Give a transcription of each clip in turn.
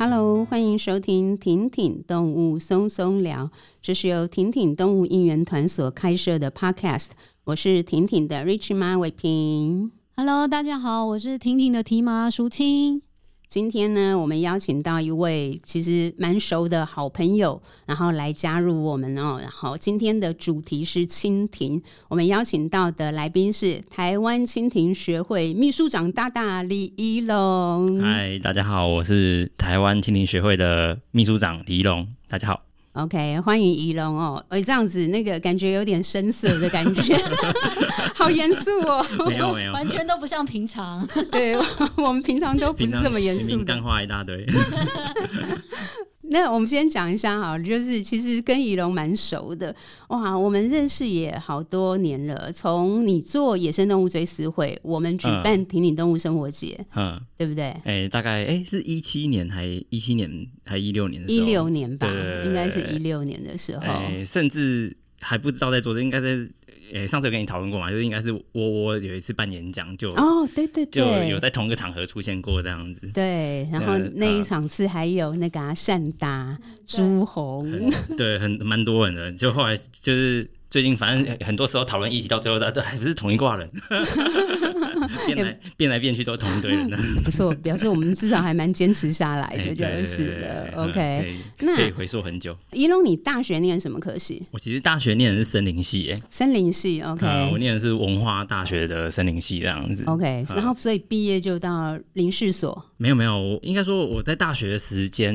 Hello，欢迎收听婷婷动物松松聊，这是由婷婷动物应援团所开设的 Podcast。我是婷婷的 Rich 妈伟平。Hello，大家好，我是婷婷的提妈淑清。今天呢，我们邀请到一位其实蛮熟的好朋友，然后来加入我们哦。然后今天的主题是蜻蜓，我们邀请到的来宾是台湾蜻蜓学会秘书长大大李一龙。嗨，大家好，我是台湾蜻蜓学会的秘书长李一龙。大家好。OK，欢迎仪龙哦。哎，这样子那个感觉有点生涩的感觉，好严肃哦。没有没有，完全都不像平常。对，我们平常都不是这么严肃的，干话一大堆。那我们先讲一下哈，就是其实跟宜龙蛮熟的哇，我们认识也好多年了。从你做野生动物追思会，我们举办挺挺动物生活节，嗯，对不对？哎、欸，大概哎、欸、是一七年还一七年还一六年的时候，一六年吧，应该是一六年的时候，欸，甚至还不知道在做，这应该在。诶、欸，上次有跟你讨论过嘛？就是应该是窝窝有一次办演讲，就哦，对对对，就有在同一个场合出现过这样子。对，然后那一场次还有那个善达、朱红，对，很蛮多人的。就后来就是。最近反正很多时候讨论议题到最后，都还不是同一挂人，变来变来变去都同一堆人。不错，表示我们至少还蛮坚持下来的，就是的。OK，那可以回溯很久。一龙，你大学念什么科系？我其实大学念的是森林系，哎，森林系。OK，我念的是文化大学的森林系这样子。OK，然后所以毕业就到林氏所？没有没有，应该说我在大学的时间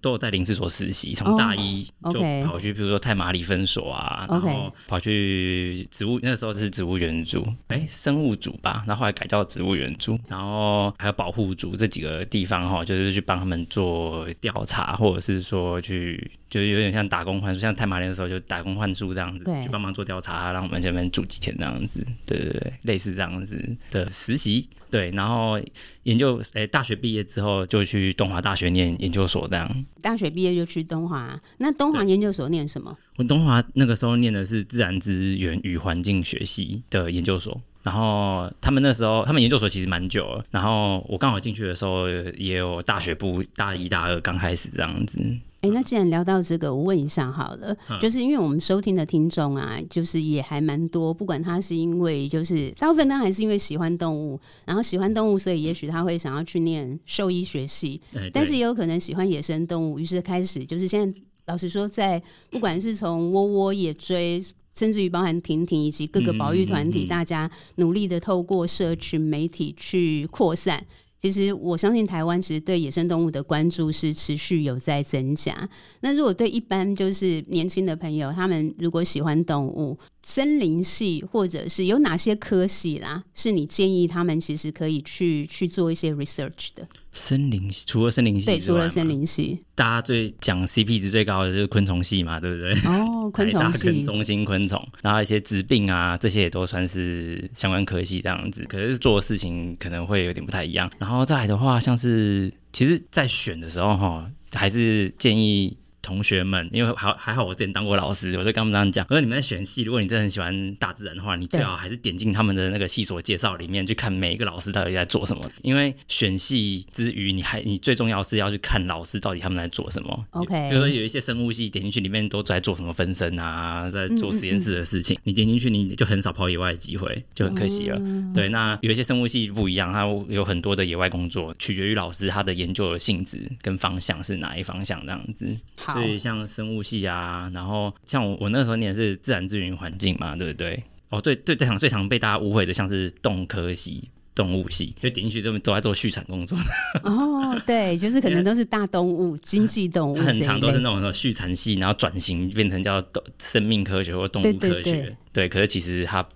都有在林试所实习，从大一就跑去，比如说太麻里分所啊，然后。跑去植物，那时候是植物园组，哎、欸，生物组吧，然后后来改叫植物园组，然后还有保护组这几个地方哈，就是去帮他们做调查，或者是说去，就是有点像打工换宿，像太麻里的时候就打工换宿这样子，去帮忙做调查，让我们这边住几天这样子，对对对，类似这样子的实习。对，然后研究，诶，大学毕业之后就去东华大学念研究所，这样。大学毕业就去东华，那东华研究所念什么？我东华那个时候念的是自然资源与环境学系的研究所，然后他们那时候他们研究所其实蛮久了，然后我刚好进去的时候也有大学部大一大二刚开始这样子。哎，那既然聊到这个，我问一下好了，嗯、就是因为我们收听的听众啊，就是也还蛮多，不管他是因为就是大部分他还是因为喜欢动物，然后喜欢动物，所以也许他会想要去念兽医学系，欸、但是也有可能喜欢野生动物，于是开始就是现在老实说，在不管是从窝窝野追，甚至于包含婷婷以及各个保育团体，大家努力的透过社群媒体去扩散。其实我相信台湾其实对野生动物的关注是持续有在增加。那如果对一般就是年轻的朋友，他们如果喜欢动物，森林系或者是有哪些科系啦，是你建议他们其实可以去去做一些 research 的？森林系除了森林系，对，除了森林系，大家最讲 CP 值最高的就是昆虫系嘛，对不对？哦，昆虫系，中心昆虫，然后一些疾病啊，这些也都算是相关科系这样子。可是做的事情可能会有点不太一样。然后再来的话，像是其实，在选的时候哈，还是建议。同学们，因为还还好，我之前当过老师，我就跟他们这样讲。我说你们在选系，如果你真的很喜欢大自然的话，你最好还是点进他们的那个系所介绍里面去看每一个老师到底在做什么。因为选系之余，你还你最重要是要去看老师到底他们在做什么。OK，比如说有一些生物系点进去里面都在做什么分身啊，在做实验室的事情，嗯嗯嗯，你点进去你就很少跑野外的机会，就很可惜了。嗯、对，那有一些生物系不一样，它有很多的野外工作，取决于老师他的研究的性质跟方向是哪一方向这样子。好，所以像生物。系啊，然后像我我那时候念的是自然资源环境嘛，对不对？哦，对对，最常最常被大家误会的像是动科系、动物系，就点进去都都在做畜产工作。哦，对，就是可能都是大动物、经济动物，很常都是那种畜产系，然后转型变成叫生命科学或动物科学。对，对，对，对，可是其实它。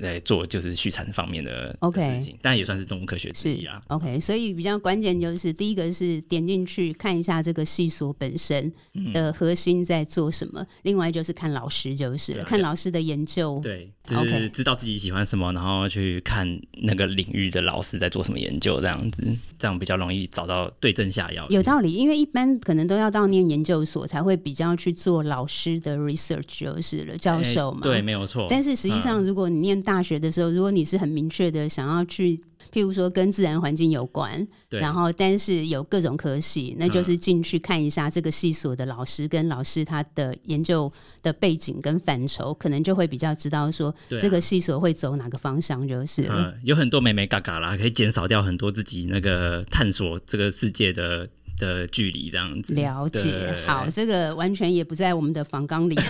在做就是畜产方面的 OK 事情，但也算是动物科学之一啊。OK，所以比较关键就是第一个是点进去看一下这个系所本身的核心在做什么，嗯、另外就是看老师就是了，看老师的研究。对，就是知道自己喜欢什么，然后去看那个领域的老师在做什么研究，这样子，这样比较容易找到对症下药。有道理，因为一般可能都要到念研究所才会比较去做老师的 research 就是了，教授嘛。欸、对，没有错。但是实际上，如果你念念大学的时候，如果你是很明确的想要去，譬如说跟自然环境有关，对，然后但是有各种科系，那就是进去看一下这个系所的老师跟老师他的研究的背景跟范畴，可能就会比较知道说这个系所会走哪个方向，就是了、嗯、有很多美美嘎嘎啦，可以减少掉很多自己那个探索这个世界的。的距离这样子了解，好，这个完全也不在我们的访纲里。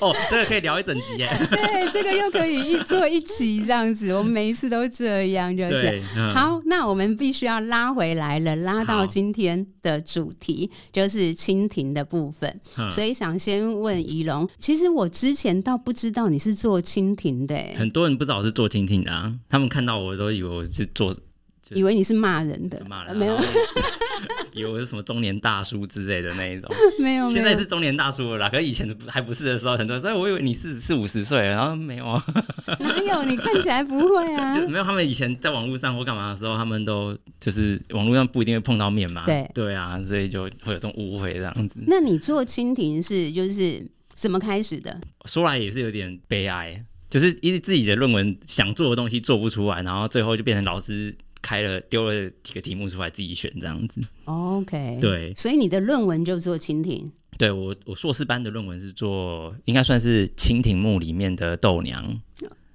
哦，这个可以聊一整集耶。对，这个又可以一做一集这样子，我们每一次都这样，就是、嗯、好。那我们必须要拉回来了，拉到今天的主题，就是蜻蜓的部分。所以想先问仪龙，其实我之前倒不知道你是做蜻蜓的，很多人不知道我是做蜻蜓的啊，他们看到我都以为我是做。以为你是骂人的，骂人没有，以为我是什么中年大叔之类的那一种，没有，现在是中年大叔了啦，可是以前还不是的时候，很多人说我以为你是四五十岁，然后没有啊，哪有？你看起来不会啊，就没有。他们以前在网络上或干嘛的时候，他们都就是网络上不一定会碰到面嘛，对对啊，所以就会有这种误会这样子。那你做蜻蜓是就是怎么开始的？说来也是有点悲哀，就是因为自己的论文想做的东西做不出来，然后最后就变成老师。开了丢了几个题目出来自己选这样子，OK，对，所以你的论文就做蜻蜓。对，我我硕士班的论文是做应该算是蜻蜓目里面的豆娘，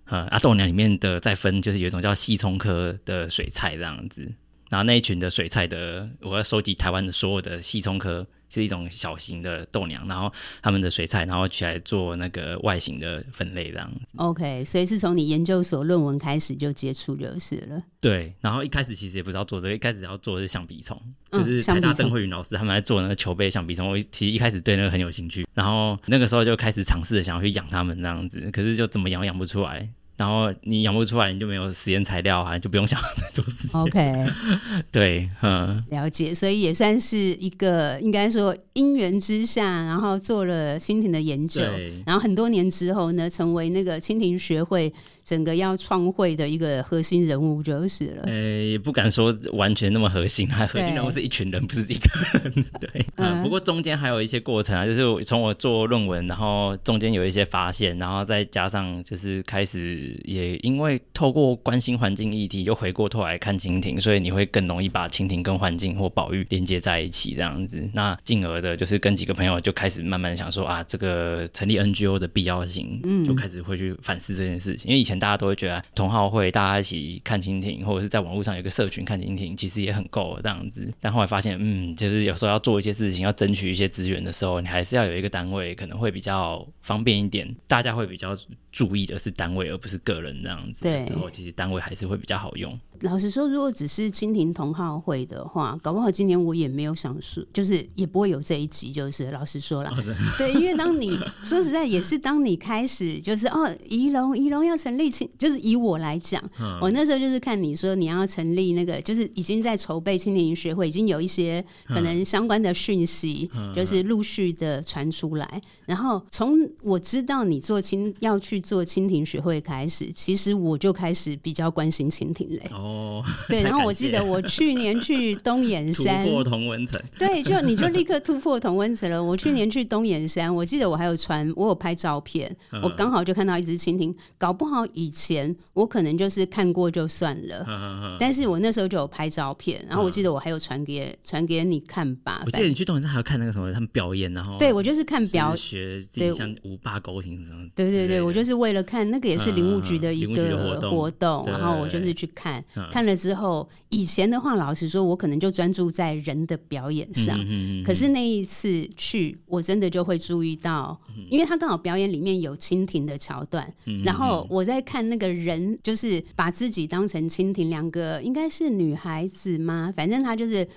呃啊豆娘里面的再分就是有一种叫细葱科的水菜这样子，然后那一群的水菜的我要收集台湾的所有的细葱科。是一种小型的豆娘，然后他们的水菜，然后起来做那个外形的分类这样子。OK，所以是从你研究所论文开始就接触就是了。对，然后一开始其实也不知道做这个，一开始要做的是橡皮虫，就是台大郑慧云老师他们在做那个球杯象鼻虫。我其实一开始对那个很有兴趣，然后那个时候就开始尝试着想要去养它们这样子，可是就怎么养养不出来。然后你养不出来，你就没有实验材料啊，就不用想再做实验。OK，对，嗯，了解，所以也算是一个应该说因缘之下，然后做了蜻蜓的研究，然后很多年之后呢，成为那个蜻蜓学会整个要创会的一个核心人物就是了。呃，也不敢说完全那么核心，还核心人物是一群人，不是一个人。对，嗯，不过中间还有一些过程啊，就是从我做论文，然后中间有一些发现，然后再加上就是开始。也因为透过关心环境议题，就回过头来看蜻蜓，所以你会更容易把蜻蜓跟环境或保育连接在一起，这样子。那进而的，就是跟几个朋友就开始慢慢想说啊，这个成立 NGO 的必要性，嗯就开始会去反思这件事情。嗯、因为以前大家都会觉得同好会大家一起看蜻蜓，或者是在网络上有个社群看蜻蜓，其实也很够这样子。但后来发现，嗯，就是有时候要做一些事情，要争取一些资源的时候，你还是要有一个单位，可能会比较方便一点，大家会比较注意的是单位，而不是个人这样子的时候，其实单位还是会比较好用。老实说，如果只是蜻蜓同好会的话，搞不好今年我也没有想说，就是也不会有这一集。就是老实说了，哦、对，因为当你 说实在也是当你开始就是哦，仪龙仪龙要成立青，就是以我来讲，嗯、我那时候就是看你说你要成立那个，就是已经在筹备蜻蜓学会，已经有一些可能相关的讯息，嗯、就是陆续的传出来。然后从我知道你做蜻要去做蜻蜓学会开始，其实我就开始比较关心蜻蜓嘞。哦，对，然后我记得我去年去东眼山。突破同温层，对，就你就立刻突破同温层了。我去年去东眼山，我记得我还有传，我有拍照片，我刚好就看到一只蜻蜓。搞不好以前我可能就是看过就算了，但是我那时候就有拍照片，然后我记得我还有传给传给你看吧。我记得你去东眼山还有看那个什么他们表演，然后对我就是看表学自己像五八勾艇什么，对对对，我就是为了看那个也是林务局的一个活动，然后我就是去看。看了之后，以前的话，老实说，我可能就专注在人的表演上。可是那一次去，我真的就会注意到，因为他刚好表演里面有蜻蜓的桥段，然后我在看那个人，就是把自己当成蜻蜓，两个应该是女孩子吗？反正他就是。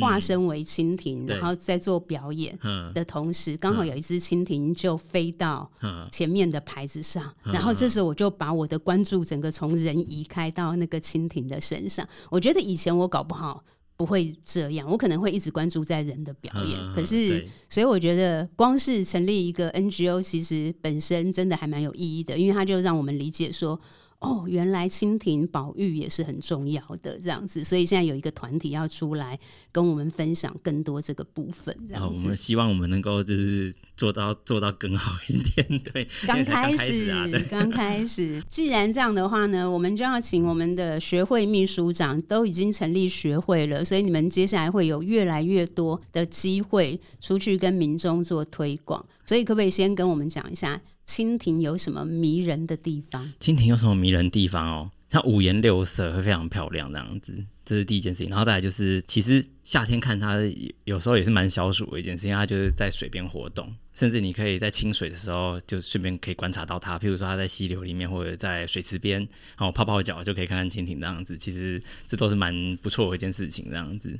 化身为蜻蜓，嗯、然后在做表演的同时，刚好有一只蜻蜓就飞到前面的牌子上，然后这时候我就把我的关注整个从人移开到那个蜻蜓的身上。我觉得以前我搞不好不会这样，我可能会一直关注在人的表演。可是，所以我觉得光是成立一个 NGO，其实本身真的还蛮有意义的，因为它就让我们理解说。哦，原来蜻蜓保育也是很重要的这样子，所以现在有一个团体要出来跟我们分享更多这个部分。这样子，我们希望我们能够就是做到做到更好一点。对，刚开始，刚开，开始。既然这样的话呢，我们就要请我们的学会秘书长都已经成立学会了，所以你们接下来会有越来越多的机会出去跟民众做推广。所以可不可以先跟我们讲一下？蜻蜓有什么迷人的地方？蜻蜓有什么迷人的地方哦？它五颜六色，会非常漂亮这样子，这是第一件事情。然后再来就是，其实夏天看它，有时候也是蛮消暑的一件事情。它就是在水边活动，甚至你可以在清水的时候，就顺便可以观察到它。譬如说它在溪流里面，或者在水池边，然后泡泡脚，就可以看看蜻蜓这样子。其实这都是蛮不错的一件事情，这样子。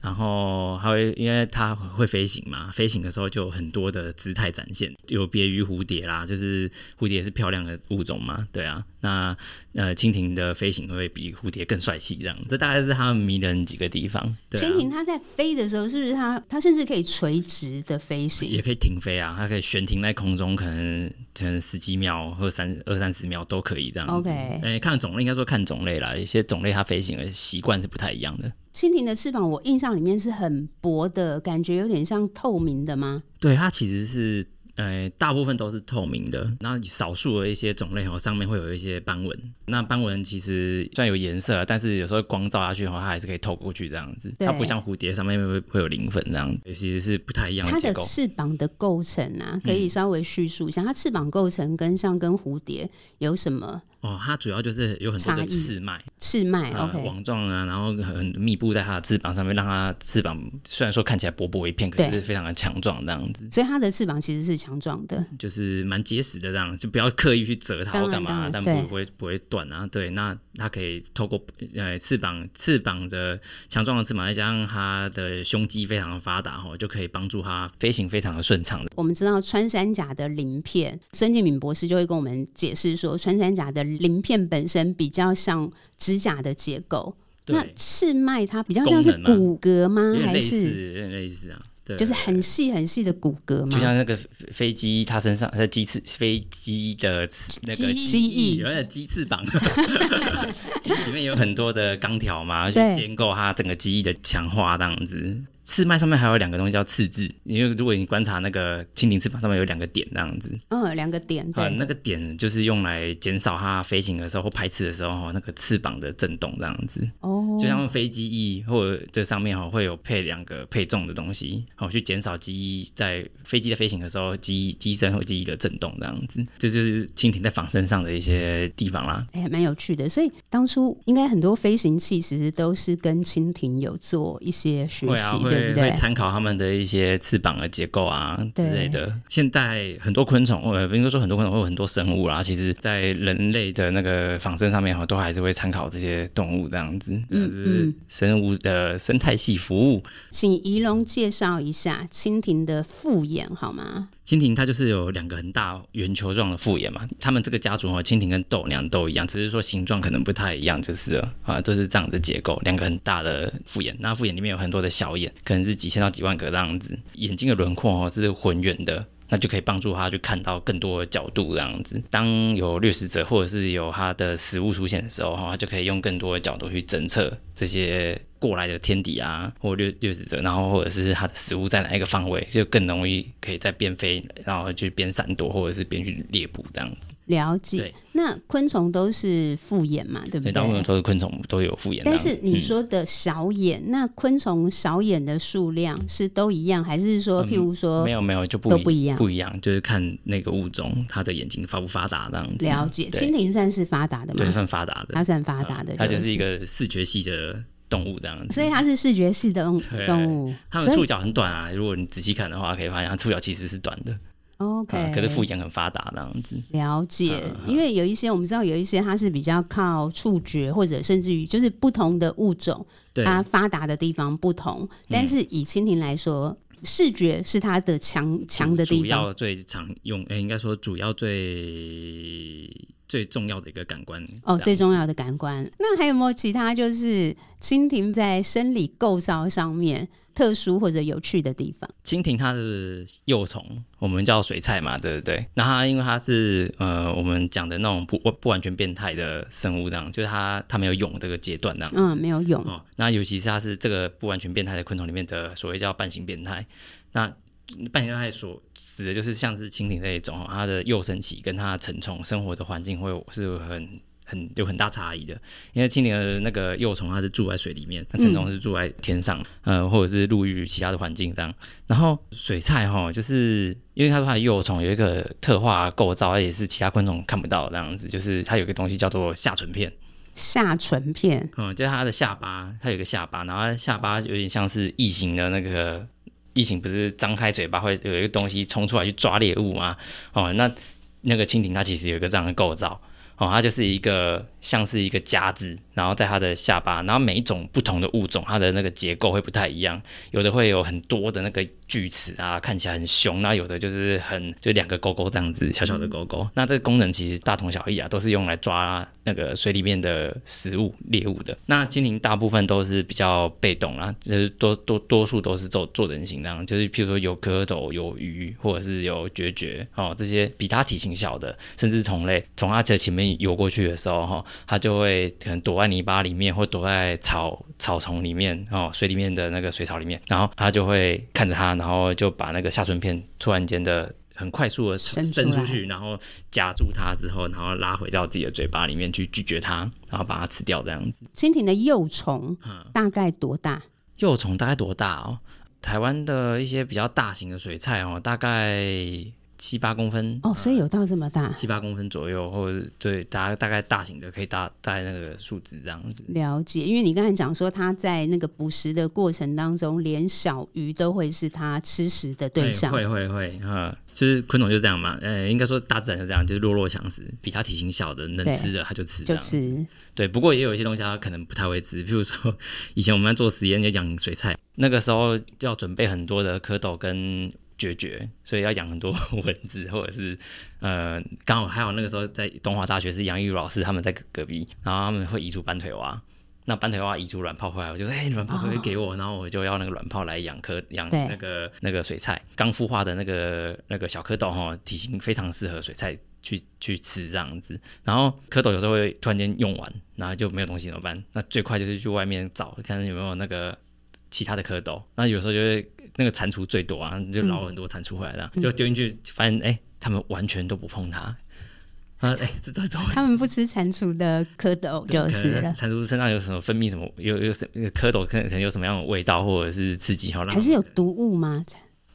然后还会，因为它会飞行嘛，飞行的时候就有很多的姿态展现，有别于蝴蝶啦，就是蝴蝶是漂亮的物种嘛，对啊。那呃，蜻蜓的飞行会比蝴蝶更帅气，这样，这大概是它们迷人几个地方。对啊，蜻蜓它在飞的时候，是不是它它甚至可以垂直的飞行，也可以停飞啊？它可以悬停在空中，可能可能十几秒或三二三十秒都可以这样。OK，哎，看种类应该说看种类啦，有些种类它飞行的习惯是不太一样的。蜻蜓的翅膀，我印象里面是很薄的，感觉有点像透明的吗？对，它其实是。呃，大部分都是透明的，那少数的一些种类哦，上面会有一些斑纹。那斑纹其实虽然有颜色，但是有时候光照下去的话，它还是可以透过去这样子。它不像蝴蝶上面会会有鳞粉这样子，其实是不太一样的。它的翅膀的构成啊，可以稍微叙述一下，嗯、它翅膀构成跟像跟蝴蝶有什么？哦，它主要就是有很多的刺脉，刺脉，OK，网状啊，然后很密布在它的翅膀上面，让它翅膀虽然说看起来薄薄一片，可是是非常的强壮这样子。所以它的翅膀其实是强壮的，就是蛮结实的这样，就不要刻意去折它或干嘛，但不会不会断啊。对，那它可以透过呃翅膀翅膀的强壮的翅膀，再加上它的胸肌非常的发达哈，就可以帮助它飞行非常的顺畅的。我们知道穿山甲的鳞片，孙建敏博士就会跟我们解释说，穿山甲的。鳞片本身比较像指甲的结构，那翅脉它比较像是骨骼吗？还是有点类似啊？对，就是很细很细的骨骼嘛？就像那个飞机，它身上在鸡翅，飞机的那个机翼，有点鸡翅膀，里面有很多的钢条嘛，去建构它整个机翼的强化这样子。翅脉上面还有两个东西叫翅字，因为如果你观察那个蜻蜓翅膀上面有两个点这样子，嗯，两个点，对，那个点就是用来减少它飞行的时候或拍翅的时候那个翅膀的震动这样子，哦，就像飞机翼或者这上面哈会有配两个配重的东西，好去减少机翼在飞机在飞行的时候机机身或机翼的震动这样子，这就是蜻蜓在仿身上的一些地方啦，哎，蛮有趣的，所以当初应该很多飞行器其实都是跟蜻蜓有做一些学习的。对，会参考他们的一些翅膀的结构啊之类的。现在很多昆虫，呃，应该说很多昆虫会有很多生物啦。其实，在人类的那个仿生上面哈，都还是会参考这些动物这样子，嗯嗯，生物的生态系服务。请仪龙介绍一下蜻蜓的复眼好吗？蜻蜓它就是有两个很大圆球状的复眼嘛，它们这个家族和，蜻蜓跟豆娘都一样，只是说形状可能不太一样，就是啊，都是这样的结构，两个很大的复眼，那复眼里面有很多的小眼，可能是几千到几万个这样子，眼睛的轮廓哦是浑圆的。那就可以帮助他去看到更多的角度，这样子。当有掠食者或者是有他的食物出现的时候，哈，他就可以用更多的角度去侦测这些过来的天敌啊，或掠掠食者，然后或者是它的食物在哪一个方位，就更容易可以在边飞，然后去边闪躲，或者是边去猎捕这样子。了解，那昆虫都是复眼嘛，对不对？大部分都是昆虫都有复眼。但是你说的小眼，嗯、那昆虫小眼的数量是都一样，还是说，譬如说、嗯、没有没有就不都不一样？不一样，就是看那个物种它的眼睛发不发达这样子。了解，蜻蜓算是发达的吗？对，算发达的，它算发达的，它就是一个视觉系的动物这样子。所以它是视觉系的动动物。它们触角很短啊，如果你仔细看的话，可以发现它触角其实是短的。OK，、啊、可是复眼很发达那样子。了解，因为有一些我们知道有一些它是比较靠触觉，或者甚至于就是不同的物种，它发达的地方不同。但是以蜻蜓来说，嗯、视觉是它的强强的地方。主要最常用，哎、欸，应该说主要最最重要的一个感官哦，最重要的感官。那还有没有其他就是蜻蜓在生理构造上面特殊或者有趣的地方？蜻蜓它是幼虫，我们叫水菜嘛，对不对？那它因为它是呃我们讲的那种不不完全变态的生物，这样就是它它没有蛹这个阶段，这样嗯，没有蛹哦。那尤其是它是这个不完全变态的昆虫里面的所谓叫半形变态。那半形变态所指的就是像是蜻蜓这一种，它的幼生期跟它成虫生活的环境会是很很有很大差异的。因为蜻蜓的那个幼虫它是住在水里面，那成虫是住在天上，嗯、呃，或者是陆域其他的环境这样。然后水菜哈，就是因为它说它的幼虫有一个特化构造，而且是其他昆虫看不到的这样子，就是它有一个东西叫做下唇片。下唇片，嗯，就是它的下巴，它有一个下巴，然后它下巴有点像是异形的那个。异形不是张开嘴巴会有一个东西冲出来去抓猎物吗？哦，那那个蜻蜓它其实有一个这样的构造，哦，它就是一个像是一个夹子，然后在它的下巴，然后每一种不同的物种，它的那个结构会不太一样，有的会有很多的那个。锯齿啊，看起来很凶，那有的就是很就两个勾勾这样子，小小的勾勾。嗯、那这个功能其实大同小异啊，都是用来抓那个水里面的食物猎物的。那精灵大部分都是比较被动啦，就是多多多数都是做做人形那样，就是譬如说有蝌蚪、有鱼，或者是有孑孓哦，这些比它体型小的，甚至同类，从它的前面游过去的时候哈，它就会可能躲在泥巴里面，或躲在草草丛里面哦，水里面的那个水草里面，然后它就会看着它。然后就把那个下唇片突然间的很快速的伸出去，然后夹住它之后，然后拉回到自己的嘴巴里面去拒绝它，然后把它吃掉这样子。蜻蜓的幼虫大概多大？嗯、幼虫大概多大哦？台湾的一些比较大型的水菜哦，大概。七八公分哦，所以有到这么大，七八公分左右，或者对，大大概大型的可以大在那个数值这样子。了解，因为你刚才讲说它在那个捕食的过程当中，连小鱼都会是它吃食的对象。会会会，哈，就是昆虫就这样嘛，呃，应该说大自然就这样，就是弱肉强食，比它体型小的能吃的它就吃，就吃。对，不过也有一些东西它可能不太会吃，譬如说以前我们在做实验就养水菜，那个时候要准备很多的蝌蚪跟。孑孓，所以要养很多蚊子，或者是呃，刚好还有那个时候在东华大学是杨玉茹老师他们在隔壁，然后他们会移除斑腿蛙，那斑腿蛙移除卵泡回来，我就说哎，卵泡可以给我，然后我就要那个卵泡来养蝌养那个那个水菜。刚孵化的那个那个小蝌蚪哈，体型非常适合水菜去去吃这样子，然后蝌蚪有时候会突然间用完，然后就没有东西怎么办？那最快就是去外面找看有没有那个其他的蝌蚪，那有时候就会。那个蟾蜍最多啊，就捞很多蟾蜍回来了，嗯、就丢进去，发现哎，他们完全都不碰它。啊，哎，这这他们不吃蟾蜍的蝌蚪就是了。蟾蜍身上有什么分泌什么？有有什么蝌蚪可能可能有什么样的味道，或者是刺激？好，还是有毒物吗？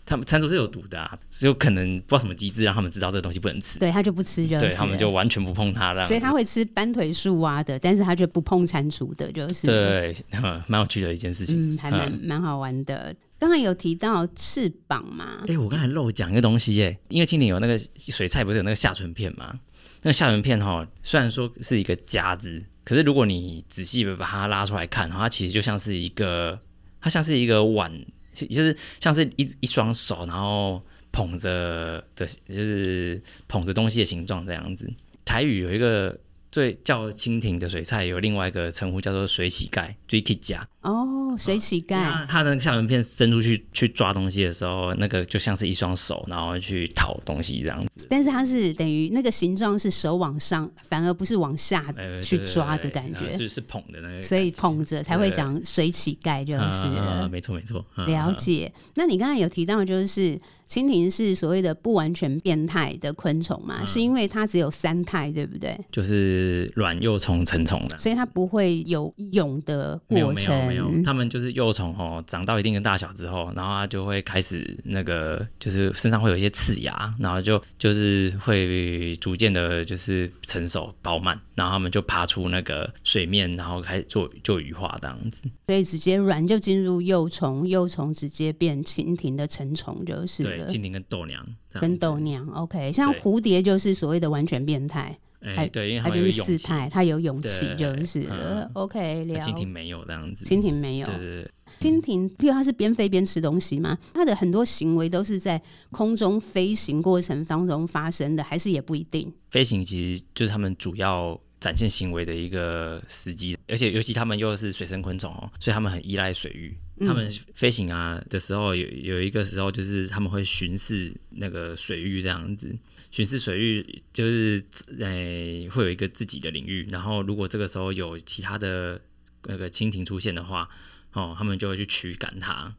他们蟾蜍是有毒的啊，只有可能不知道什么机制让他们知道这个东西不能吃。对，他就不吃就，对他们就完全不碰它了。所以他会吃斑腿树蛙的，但是他就不碰蟾蜍的，就是对，蛮有趣的一件事情，嗯，还蛮蛮、嗯、好玩的。刚才有提到翅膀嘛？哎、欸，我刚才漏讲一个东西耶，因为蜻蜓有那个水菜，不是有那个下唇片吗？那个下唇片哈，虽然说是一个夹子，可是如果你仔细的把它拉出来看，它其实就像是一个，它像是一个碗，就是像是一一双手，然后捧着的，就是捧着东西的形状这样子。台语有一个。所以叫蜻蜓的水菜有另外一个称呼，叫做水乞丐，水乞丐。哦，水乞丐。它它的下唇片伸出去去抓东西的时候，那个就像是一双手，然后去讨东西这样子。但是它是等于那个形状是手往上，反而不是往下去抓的感觉，是是捧的那个。所以捧着才会讲水乞丐就是了。没错没错，了解。那你刚才有提到就是。蜻蜓是所谓的不完全变态的昆虫嘛？嗯、是因为它只有三态，对不对？就是卵、幼虫、成虫的，所以它不会有蛹的过程。没有，没有，没有。它们就是幼虫哦，长到一定的大小之后，然后它就会开始那个，就是身上会有一些刺牙，然后就就是会逐渐的，就是成熟饱满，然后它们就爬出那个水面，然后开始做做羽化这样子。所以直接卵就进入幼虫，幼虫直接变蜻蜓的成虫，就是。蜻蜓跟豆娘，跟豆娘，OK，像蝴蝶就是所谓的完全变态。哎，对，因为它就是四态，它有勇气就是了。嗯、OK，了。蜻蜓没有这样子，蜻蜓没有。对对对，蜻蜓，譬如它是边飞边吃东西吗？它的很多行为都是在空中飞行过程当中发生的，还是也不一定？飞行其实就是他们主要展现行为的一个时机，而且尤其他们又是水生昆虫哦，所以他们很依赖水域。他们飞行啊的时候，有有一个时候就是他们会巡视那个水域这样子。巡视水域就是，诶、会有一个自己的领域。然后，如果这个时候有其他的那个蜻蜓出现的话，哦，他们就会去驱赶它。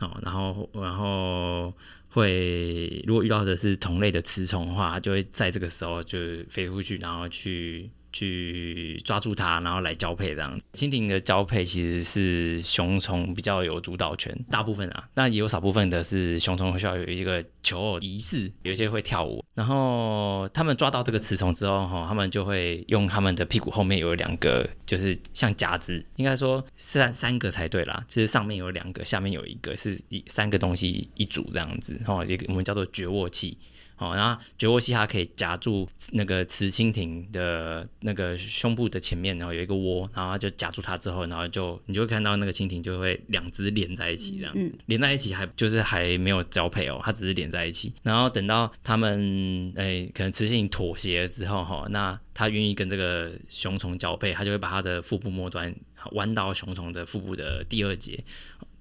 哦，然后，然后会如果遇到的是同类的雌虫的话，就会在这个时候就飞出去，然后去。去抓住它，然后来交配这样。蜻蜓的交配其实是雄虫比较有主导权，大部分啊，那也有少部分的是雄虫需要有一个求偶仪式，有一些会跳舞。然后他们抓到这个雌虫之后，哈，他们就会用他们的屁股后面有两个，就是像夹子，应该说三三个才对啦。其实上面有两个，下面有一个，是一三个东西一组这样子，哦，一个我们叫做绝卧器。好，然后绝卧器它可以夹住那个雌蜻蜓的那个胸部的前面，然后有一个窝，然后就夹住它之后，然后就你就会看到那个蜻蜓就会两只连在一起，这样子、嗯、连在一起还就是还没有交配哦，它只是连在一起。然后等到它们诶可能雌性妥协了之后哈，那它愿意跟这个雄虫交配，它就会把它的腹部末端弯到雄虫的腹部的第二节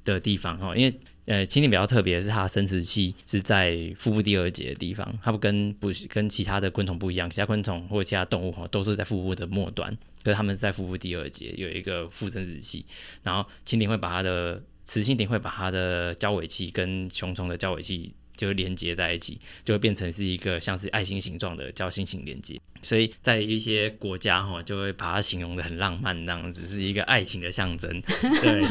的地方哈，因为。呃，蜻蜓比较特别的是，它的生殖器是在腹部第二节的地方，它不跟不跟其他的昆虫不一样，其他昆虫或者其他动物哈都是在腹部的末端，可是它们在腹部第二节有一个副生殖器，然后蜻蜓会把它的雌蜻蜓会把它的交尾器跟雄虫的交尾器就连接在一起，就会变成是一个像是爱心形状的交心型连接。所以在一些国家哈，就会把它形容的很浪漫，这样子是一个爱情的象征。对，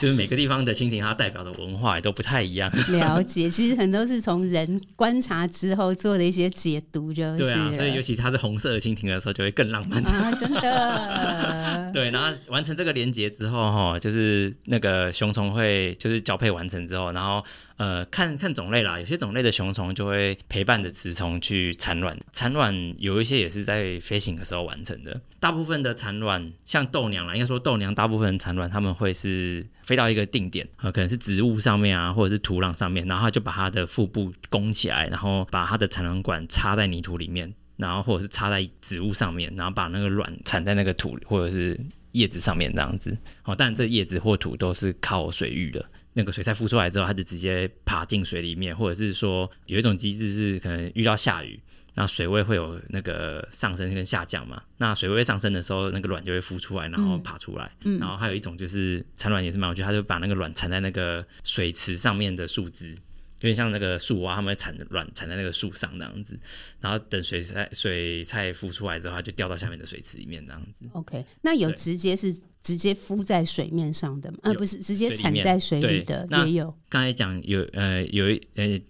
就是每个地方的蜻蜓，它代表的文化也都不太一样。了解，其实很多是从人观察之后做的一些解读，就是对啊。所以尤其它是红色的蜻蜓的时候，就会更浪漫啊！真的。对，然后完成这个连接之后哈，就是那个雄虫会就是交配完成之后，然后呃看看种类啦，有些种类的雄虫就会陪伴着雌虫去产卵，产卵。有一些也是在飞行的时候完成的。大部分的产卵，像豆娘啦，应该说豆娘大部分产卵，他们会是飞到一个定点，呃，可能是植物上面啊，或者是土壤上面，然后就把它的腹部弓起来，然后把它的产卵管插在泥土里面，然后或者是插在植物上面，然后把那个卵产在那个土或者是叶子上面这样子。哦，但这叶子或土都是靠水域的，那个水菜孵出来之后，它就直接爬进水里面，或者是说有一种机制是可能遇到下雨。那水位会有那个上升跟下降嘛？那水位上升的时候，那个卵就会孵出来，然后爬出来。嗯，然后还有一种就是产卵也是蛮有趣，它就把那个卵产在那个水池上面的树枝，有点像那个树蛙，它们会产卵产在那个树上那样子。然后等水菜水菜孵出来之后，它就掉到下面的水池里面那样子。OK，那有直接是直接孵在水面上的吗？呃，不是，直接产在水里的也有。刚才讲有呃有一呃。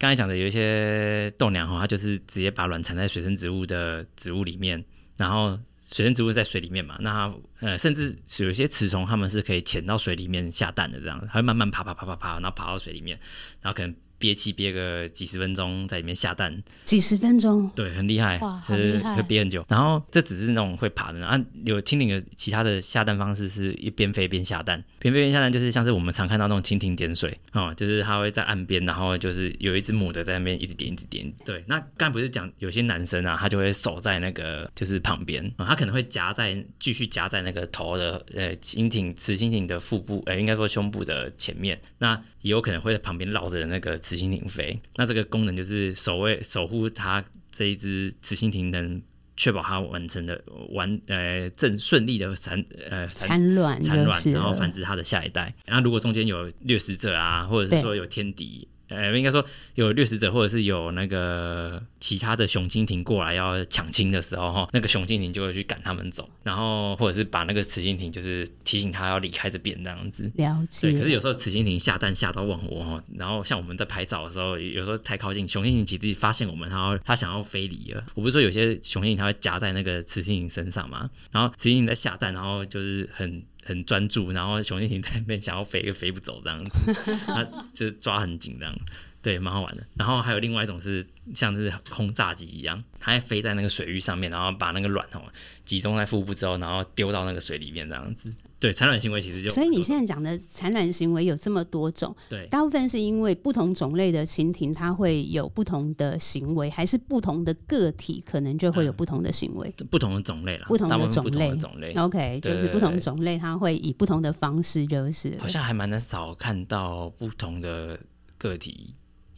刚才讲的有一些豆娘哈，它就是直接把卵产在水生植物的植物里面，然后水生植物在水里面嘛，那呃甚至有一些雌虫，它们是可以潜到水里面下蛋的这样，它会慢慢爬爬爬爬爬，然后爬到水里面，然后可能。憋气憋个几十分钟，在里面下蛋。几十分钟，对，很厉害，哇，就是会憋很久。然后这只是那种会爬的，啊，有蜻蜓的其他的下蛋方式是一边飞边下蛋，边飞边下蛋就是像是我们常看到那种蜻蜓点水哦，就是它会在岸边，然后就是有一只母的在那边一直点一直点。对，那刚才不是讲有些男生啊，他就会守在那个就是旁边，啊，他可能会夹在继续夹在那个头的呃蜻蜓雌蜻蜓的腹部，呃应该说胸部的前面，那也有可能会在旁边绕着那个。雌蜻蜓飞，那这个功能就是守卫守护它这一只雌蜻蜓，能确保它完成的完呃正顺利的产呃产卵产卵，然后繁殖它的下一代。那如果中间有掠食者啊，或者是说有天敌。呃，应该说有掠食者，或者是有那个其他的雄蜻蜓过来要抢亲的时候，哈，那个雄蜻蜓就会去赶他们走，然后或者是把那个雌蜻蜓就是提醒他要离开这边这样子。了解。对，可是有时候雌蜻蜓下蛋下到忘我哈，然后像我们在拍照的时候，有时候太靠近，雄蜻蜓其实发现我们，然后它想要飞离了。我不是说有些雄蜻蜓它会夹在那个雌蜻蜓身上嘛，然后雌蜻蜓在下蛋，然后就是很。很专注，然后熊婷婷在那边想要飞，又飞不走这样子，他就是抓很紧这样。对，蛮好玩的。然后还有另外一种是像是轰炸机一样，它会飞在那个水域上面，然后把那个卵哦集中在腹部之后，然后丢到那个水里面这样子。对，产卵行为其实就所以你现在讲的产卵行为有这么多种，对，大部分是因为不同种类的蜻蜓它会有不同的行为，还是不同的个体可能就会有不同的行为？嗯、不同的种类啦，不同的种类，种类，OK，就是不同种类它会以不同的方式，就是。好像还蛮少看到不同的个体。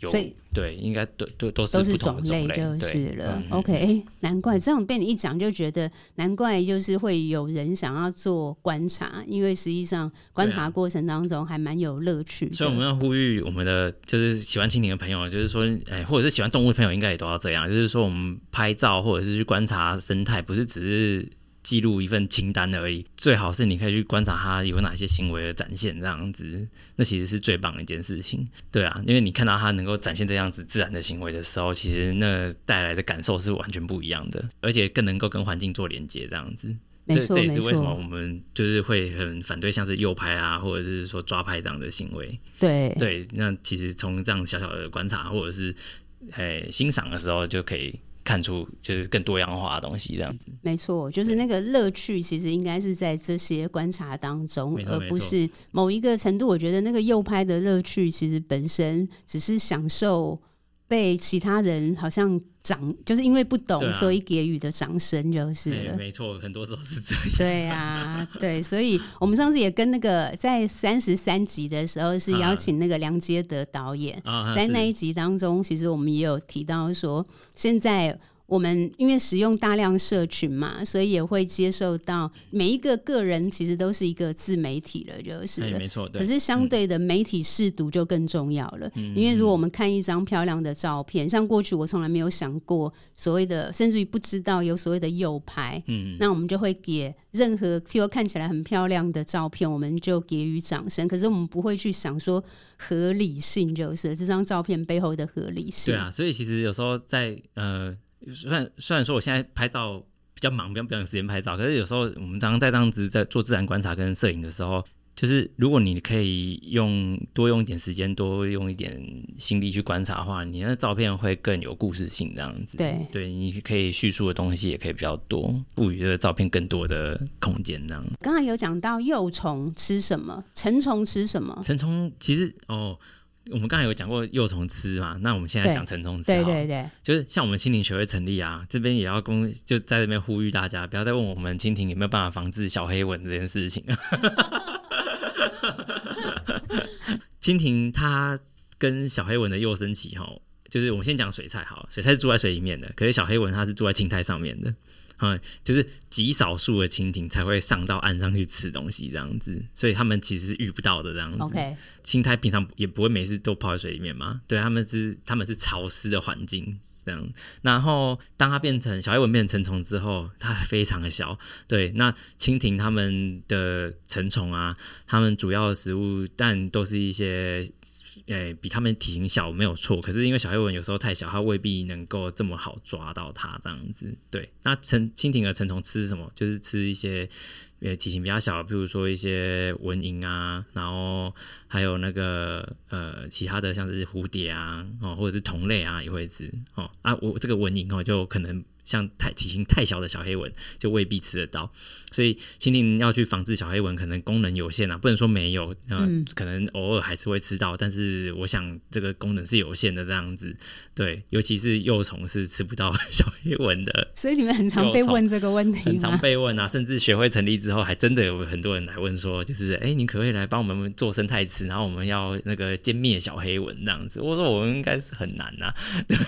所以对，应该都都都是都是种类就是了。嗯、OK，哎、欸，难怪这样被你一讲就觉得难怪，就是会有人想要做观察，因为实际上观察过程当中还蛮有乐趣、啊。所以我们要呼吁我们的就是喜欢蜻蜓的朋友，就是说，哎、欸，或者是喜欢动物的朋友，应该也都要这样，就是说，我们拍照或者是去观察生态，不是只是。记录一份清单而已，最好是你可以去观察它有哪些行为的展现，这样子，那其实是最棒的一件事情。对啊，因为你看到它能够展现这样子自然的行为的时候，其实那带来的感受是完全不一样的，而且更能够跟环境做连接，这样子。没错，这也是为什么我们就是会很反对像是诱拍啊，或者是说抓拍这样的行为。对对，那其实从这样小小的观察或者是诶欣赏的时候就可以。看出就是更多样化的东西，这样子。没错，就是那个乐趣，其实应该是在这些观察当中，而不是某一个程度。我觉得那个右拍的乐趣，其实本身只是享受被其他人好像掌，就是因为不懂，啊、所以给予的掌声，就是了。没错，很多时候是这样。对啊，对，所以我们上次也跟那个在三十三集的时候，是邀请那个梁杰德导演，啊、在那一集当中，其实我们也有提到说，现在。我们因为使用大量社群嘛，所以也会接受到每一个个人其实都是一个自媒体了，就是了。没错。可是相对的媒体试读就更重要了，嗯、因为如果我们看一张漂亮的照片，像过去我从来没有想过所谓的，甚至于不知道有所谓的右拍，嗯，那我们就会给任何譬如看起来很漂亮的照片，我们就给予掌声。可是我们不会去想说合理性，就是这张照片背后的合理性。对啊，所以其实有时候在呃。虽然虽然说我现在拍照比较忙，比较比较有时间拍照，可是有时候我们常常在这样子在做自然观察跟摄影的时候，就是如果你可以用多用一点时间，多用一点心力去观察的话，你那照片会更有故事性。这样子，对对，你可以叙述的东西也可以比较多，赋予这个照片更多的空间。这样。刚才有讲到幼虫吃什么，成虫吃什么？成虫其实哦。我们刚才有讲过幼虫吃嘛，那我们现在讲成虫吃。对对对，就是像我们蜻蜓学会成立啊，这边也要公就在这边呼吁大家，不要再问我们蜻蜓有没有办法防治小黑蚊这件事情。蜻蜓它跟小黑蚊的幼生期哈，就是我们先讲水菜好，水菜是住在水里面的，可是小黑蚊它是住在青苔上面的。嗯，就是极少数的蜻蜓才会上到岸上去吃东西这样子，所以他们其实是遇不到的这样子。OK，青苔平常也不会每次都泡在水里面嘛，对，他们是他们是潮湿的环境这样。然后当它变成小黑蚊变成成虫之后，它非常的小。对，那蜻蜓它们的成虫啊，它们主要的食物但都是一些。诶、比他们体型小没有错，可是因为小黑蚊有时候太小，它未必能够这么好抓到它这样子。对，那成蜻蜓和成虫吃什么？就是吃一些呃体型比较小，比如说一些蚊蝇啊，然后还有那个呃其他的像是蝴蝶啊，哦或者是同类啊也会吃哦啊，我这个蚊蝇哦就可能。像太体型太小的小黑蚊就未必吃得到，所以蜻蜓要去防治小黑蚊，可能功能有限啊，不能说没有，嗯，可能偶尔还是会吃到，但是我想这个功能是有限的这样子，对，尤其是幼虫是吃不到小黑蚊的，所以你们很常被问这个问题，很常被问啊，甚至学会成立之后，还真的有很多人来问说，就是哎、欸，你可不可以来帮我们做生态池，然后我们要那个歼灭小黑蚊这样子，我说我们应该是很难啊，对，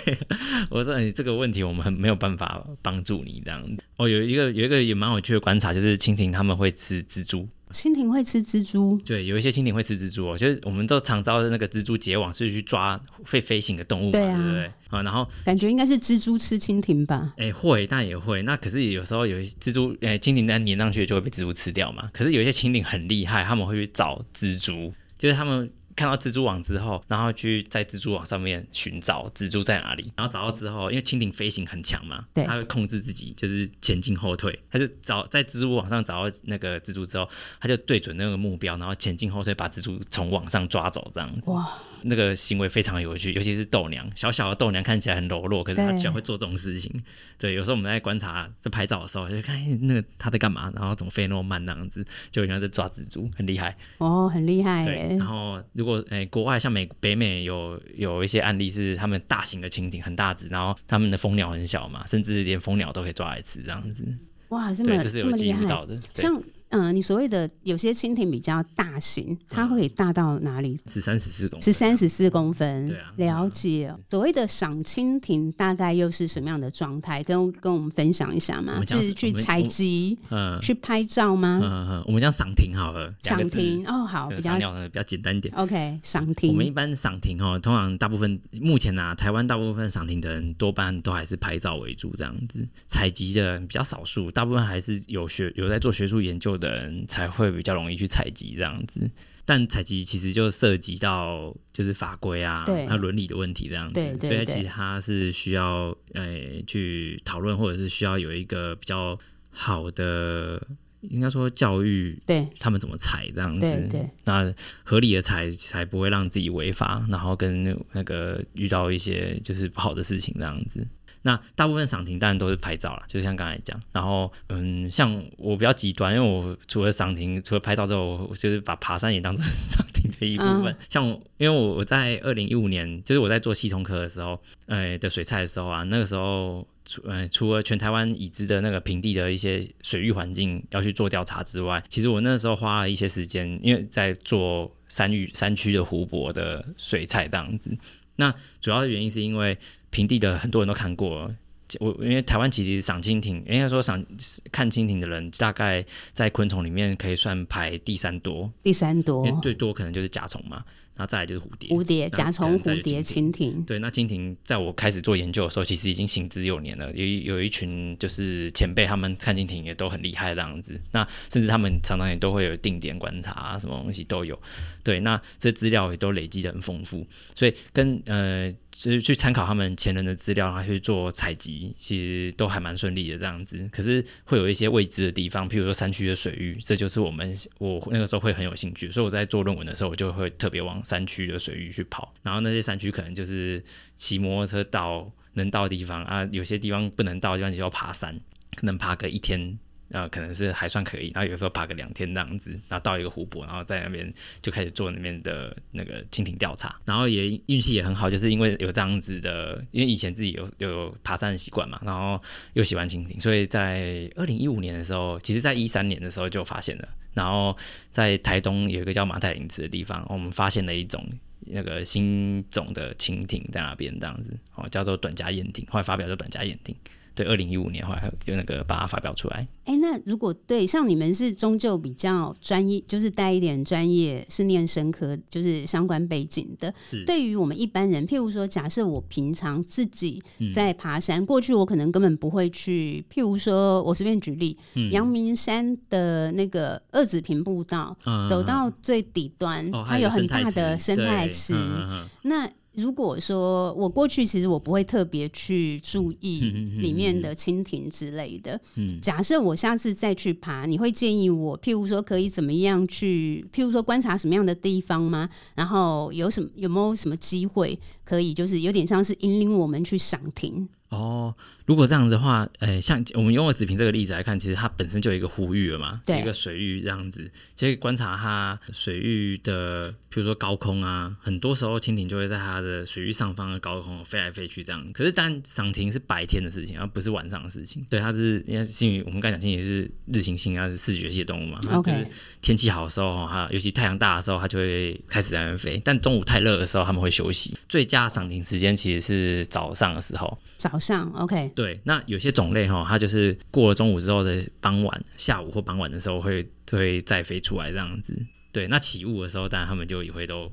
我说你这个问题我们很没有办法。帮助你这样哦，有一个有一个也蛮有趣的观察，就是蜻蜓他们会吃蜘蛛。蜻蜓会吃蜘蛛？对，有一些蜻蜓会吃蜘蛛哦。就是我们都常知道的那个蜘蛛结网是去抓会飞行的动物嘛，对，啊、对不对？啊，然后感觉应该是蜘蛛吃蜻蜓吧？哎，会，但也会。那可是有时候有些蜘蛛，哎，蜻蜓在粘上去就会被蜘蛛吃掉嘛。可是有一些蜻蜓很厉害，他们会去找蜘蛛，就是他们。看到蜘蛛网之后，然后去在蜘蛛网上面寻找蜘蛛在哪里，然后找到之后，因为蜻蜓飞行很强嘛，对，它会控制自己就是前进后退，它就找在蜘蛛网上找到那个蜘蛛之后，它就对准那个目标，然后前进后退把蜘蛛从网上抓走，这样子。哇，那个行为非常有趣，尤其是豆娘，小小的豆娘看起来很柔弱，可是她居然会做这种事情。对，对，有时候我们在观察在拍照的时候，就看那个它在干嘛，然后怎么飞那么慢那样子，就原来在抓蜘蛛，很厉害。哦，很厉害。对，然后如果诶、欸、国外像美北美有有一些案例是他们大型的蜻蜓很大只，然后他们的蜂鸟很小嘛，甚至连蜂鸟都可以抓来吃这样子。哇，这么这是有记录到的，像。嗯，你所谓的有些蜻蜓比较大型，它会大到哪里？十三十四公分，十三十四公分。对啊，了解。嗯、所谓的赏蜻蜓大概又是什么样的状态？跟跟我们分享一下吗？是去采集，嗯，去拍照吗？嗯嗯，我们讲赏蜓好了，赏蜓哦，好，比较比较简单一点。OK，赏蜓。我们一般赏蜓哦，通常大部分目前啊，台湾大部分赏蜓的人多半都还是拍照为主，这样子。采集的比较少数，大部分还是有学有在做学术研究的人才会。比较容易去采集这样子，但采集其实就涉及到就是法规啊，对，它伦理的问题这样子，所以其实它是需要呃去讨论，或者是需要有一个比较好的，应该说教育，对，他们怎么采这样子，那合理的采才不会让自己违法，然后跟那个遇到一些就是不好的事情这样子。那大部分赏停当然都是拍照了，就像刚才讲。然后，嗯，像我比较极端，因为我除了赏停，除了拍照之后，我就是把爬山也当做赏停的一部分。嗯、像，因为我我在二零一五年，就是我在做系统课的时候，呃的水菜的时候啊，那个时候除呃除了全台湾已知的那个平地的一些水域环境要去做调查之外，其实我那时候花了一些时间，因为在做山域山区的湖泊的水菜这样子。那主要的原因是因为。平地的很多人都看过，我因为台湾其实赏蜻蜓，应该说赏看蜻蜓的人，大概在昆虫里面可以算排第三多，第三多，因为最多可能就是甲虫嘛。然后再来就是蝴蝶，蝴蝶、甲虫、蝴蝶、蜻蜓。对，那蜻蜓在我开始做研究的时候，其实已经行之有年了。有有一群就是前辈，他们看蜻蜓也都很厉害这样子。那甚至他们常常也都会有定点观察啊，什么东西都有。对，那这资料也都累积的很丰富，所以跟呃，就是去参考他们前人的资料，然后去做采集，其实都还蛮顺利的这样子。可是会有一些未知的地方，譬如说山区的水域，这就是我们我那个时候会很有兴趣，所以我在做论文的时候，我就会特别往。山区的水域去跑，然后那些山区可能就是骑摩托车到能到的地方啊，有些地方不能到的地方就要爬山，可能爬个一天，呃，可能是还算可以，然后有时候爬个两天这样子，然后到一个湖泊，然后在那边就开始做那边的那个蜻蜓调查，然后也运气也很好，就是因为有这样子的，因为以前自己有有爬山的习惯嘛，然后又喜欢蜻蜓，所以在二零一五年的时候，其实在一三年的时候就发现了。然后在台东有一个叫马太林子的地方，我们发现了一种那个新种的蜻蜓在那边，这样子哦，叫做短颊燕蜓，后来发表叫短颊燕蜓。对，二零一五年后来有那个把它发表出来。哎、欸，那如果对像你们是终究比较专业，就是带一点专业，是念生科，就是相关背景的。是。对于我们一般人，譬如说，假设我平常自己在爬山，嗯、过去我可能根本不会去。譬如说，我随便举例，阳、嗯、明山的那个二子坪步道，嗯、走到最底端，哦、它有很大的生态池。嗯、那如果说我过去其实我不会特别去注意 里面的蜻蜓之类的。假设我下次再去爬，你会建议我，譬如说可以怎么样去，譬如说观察什么样的地方吗？然后有什么有没有什么机会可以，就是有点像是引领我们去赏蜓？哦，如果这样子的话，呃、欸，像我们用了子平这个例子来看，其实它本身就有一个湖域了嘛，对，一个水域这样子，可以观察它水域的，譬如说高空啊，很多时候蜻蜓就会在它的水域上方的高空飞来飞去这样。可是，但赏蜓是白天的事情，而不是晚上的事情。对，它是因为是因为我们刚才讲蜻蜓是日行性，它是视觉系的动物嘛。OK，就是天气好的时候，哈，尤其太阳大的时候，它就会开始在那边飞。但中午太热的时候，他们会休息。最佳赏蜓时间其实是早上的时候。早上，OK。对，那有些种类哈，它就是过了中午之后的傍晚、下午或傍晚的时候会会再飞出来这样子。对，那起雾的时候，当然他们就也会都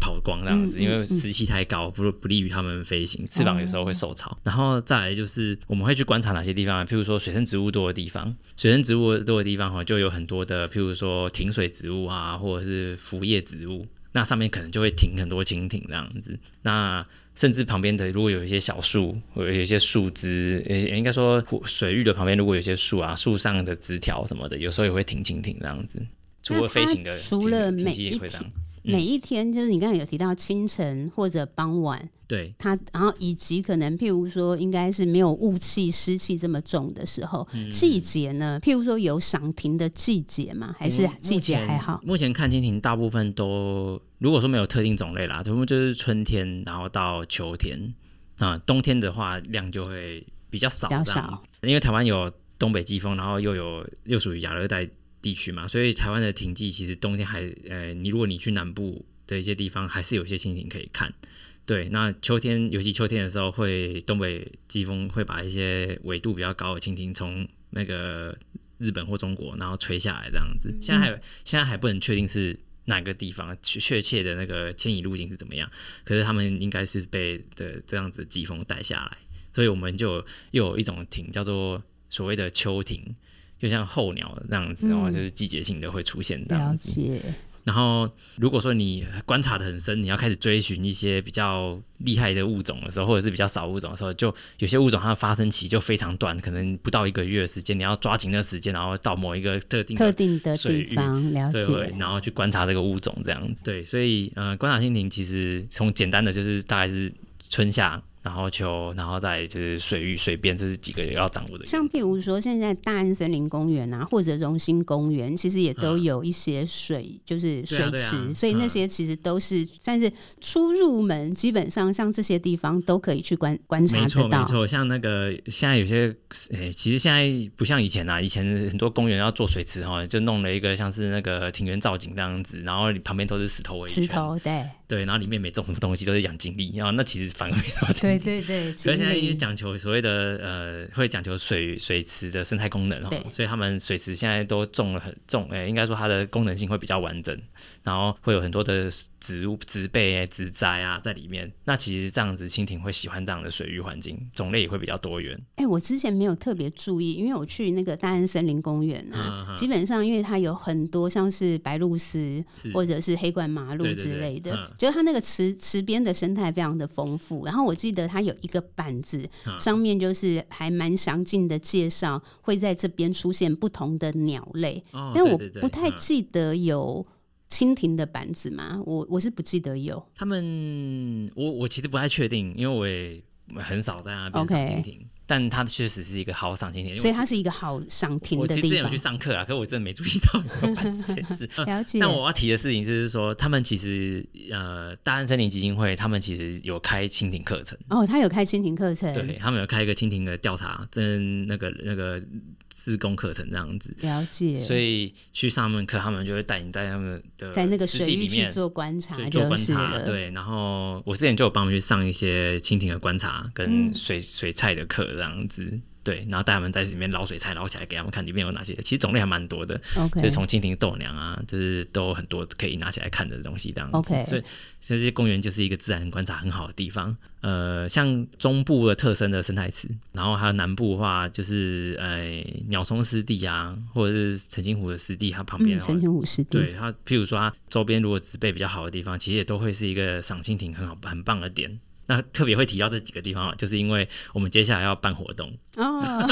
跑光这样子，因为湿气太高，不不利于他们飞行，翅膀有时候会受潮。然后再来就是我们会去观察哪些地方，譬如说水生植物多的地方，水生植物多的地方哈，就有很多的，譬如说停水植物啊，或者是浮叶植物。那上面可能就会停很多蜻蜓这样子。那甚至旁边的如果有一些小树，或有一些树枝，也应该说水域的旁边如果有一些树啊，树上的枝条什么的，有时候也会停蜻蜓这样子。除了飞行的，除了每一天，嗯、每一天就是你刚才有提到清晨或者傍晚，对它，然后以及可能譬如说，应该是没有雾气、湿气这么重的时候，嗯、季节呢？譬如说有赏停的季节吗？还是季节还好？目，目前看蜻蜓大部分都。如果说没有特定种类啦，全部就是春天，然后到秋天啊，冬天的话量就会比较少，比较少。因为台湾有东北季风，然后又有又属于亚热带地区嘛，所以台湾的停季其实冬天还呃，你如果你去南部的一些地方，还是有一些蜻蜓可以看。对，那秋天尤其秋天的时候，会东北季风会把一些纬度比较高的蜻蜓从那个日本或中国然后吹下来这样子。现在还、嗯、现在还不能确定是。哪个地方确切的那个迁移路径是怎么样？可是他们应该是被的这样子季风带下来，所以我们就又有一种亭叫做所谓的秋亭，就像候鸟那样子，然后就是季节性的会出现这样子。嗯，了解。然后，如果说你观察的很深，你要开始追寻一些比较厉害的物种的时候，或者是比较少物种的时候，就有些物种它的发生期就非常短，可能不到一个月的时间，你要抓紧那时间，然后到某一个特定特定的地方了解，对，然后去观察这个物种这样子。对，所以呃，观察蜻蜓其实从简单的就是大概是春夏。然后球，然后再就是水域、水边，这是几个要掌握的。像譬如说，现在大安森林公园啊，或者荣兴公园，其实也都有一些水，嗯、就是水池，啊啊、所以那些其实都是算是初入门，基本上像这些地方都可以去观观察得到。没错，没错。像那个现在有些，诶，其实现在不像以前啊，以前很多公园要做水池哈，就弄了一个像是那个庭园造景这样子，然后旁边都是石头围石头，对对，然后里面没种什么东西，都是养锦鲤，然后那其实反而没什么。对对对，所以现在也讲求所谓的呃，会讲求水水池的生态功能哦，所以他们水池现在都种了很种，哎、欸，应该说它的功能性会比较完整，然后会有很多的植物、植被、植栽啊在里面。那其实这样子，蜻蜓会喜欢这样的水域环境，种类也会比较多元。哎、欸，我之前没有特别注意，因为我去那个大安森林公园啊，嗯、基本上因为它有很多像是白鹭鸶或者是黑冠麻鹭之类的，觉得、嗯、它那个池池边的生态非常的丰富。然后我记得它有一个板子，嗯、上面就是还蛮详尽的介绍，会在这边出现不同的鸟类。哦、但我不太记得有蜻蜓的板子吗？我我是不记得有。他们，我我其实不太确定，因为我也很少在那边赏蜻蜓。但它确实是一个好赏蜻蜓，所以它是一个好赏蜓的地方。我之前有去上课啊，可是我真的没注意到 这件事。了解。但我要提的事情就是说，他们其实呃，大安森林基金会他们其实有开蜻蜓课程。哦，他有开蜻蜓课程。对，他们有开一个蜻蜓的调查，跟那个那个。自工课程这样子，了解。所以去上门课，他们就会带你在他们的在那个水域去做观察，做观察。对，然后我之前就有帮他们去上一些蜻蜓的观察跟水、嗯、水菜的课这样子。对，然后带他们在里面捞水菜，捞起来给他们看里面有哪些。其实种类还蛮多的，Okay. 就是从蜻蜓豆娘啊，就是都很多可以拿起来看的东西这样子。Okay. 所以这些公园就是一个自然观察很好的地方。呃，像中部的特生的生态池，然后还有南部的话，就是呃鸟松湿地啊，或者是澄清湖的湿地，它旁边澄清湖湿地，对它，譬如说它周边如果植被比较好的地方，其实也都会是一个赏蜻蜓很好很棒的点。那特别会提到这几个地方，就是因为我们接下来要办活动哦，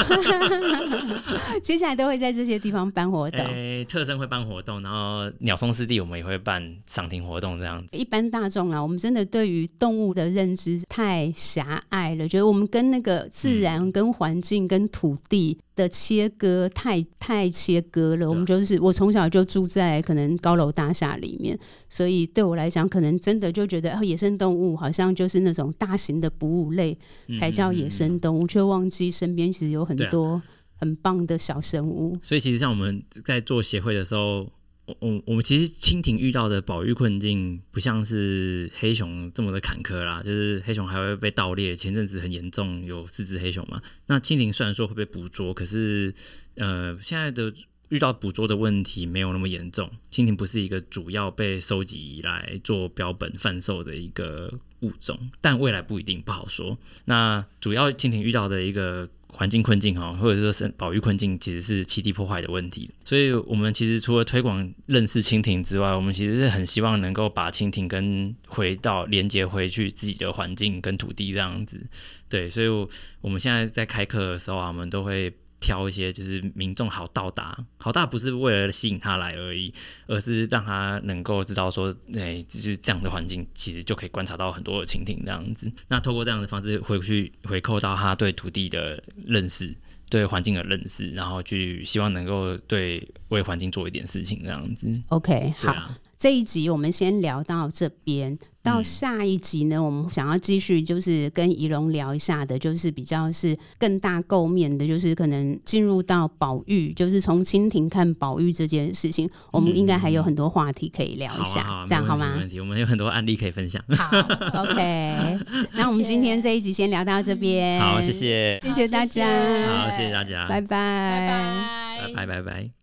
接下来都会在这些地方办活动。欸、特生会办活动，然后鸟松湿地我们也会办赏听活动这样子。一般大众啊，我们真的对于动物的认知太狭隘了，觉得我们跟那个自然、跟环境、跟土地。的切割太太切割了，我们就是我从小就住在可能高楼大厦里面，所以对我来讲，可能真的就觉得哦，野生动物好像就是那种大型的哺乳类才叫野生动物，却忘记身边其实有很多很棒的小生物。所以其实像我们在做协会的时候。我我们其实蜻蜓遇到的保育困境不像是黑熊这么的坎坷啦，就是黑熊还会被盗猎，前阵子很严重，有四只黑熊嘛。那蜻蜓虽然说会被捕捉，可是呃现在的遇到捕捉的问题没有那么严重。蜻蜓不是一个主要被收集来做标本贩售的一个物种，但未来不一定不好说。那主要蜻蜓遇到的一个环境困境哈，或者说是保育困境，其实是栖地破坏的问题。所以，我们其实除了推广认识蜻蜓之外，我们其实是很希望能够把蜻蜓跟回到连接回去自己的环境跟土地这样子。对，所以我们现在在开课的时候啊，我们都会。挑一些就是民众好到达，好大不是为了吸引他来而已，而是让他能够知道说，哎、欸，就是这样的环境，其实就可以观察到很多的蜻蜓这样子。那透过这样的方式回去回扣到他对土地的认识，对环境的认识，然后去希望能够对为环境做一点事情这样子。OK，好。这一集我们先聊到这边，到下一集呢，我们想要继续就是跟仪容聊一下的，就是比较是更大构面的，就是可能进入到保育，就是从蜻蜓看保育这件事情，我们应该还有很多话题可以聊一下，嗯、好啊好啊这样好吗？没问题，我们有很多案例可以分享。好，OK，那我们今天这一集先聊到这边，好，谢谢，谢谢大家，好，谢谢大家，拜拜，拜拜，拜拜，拜拜。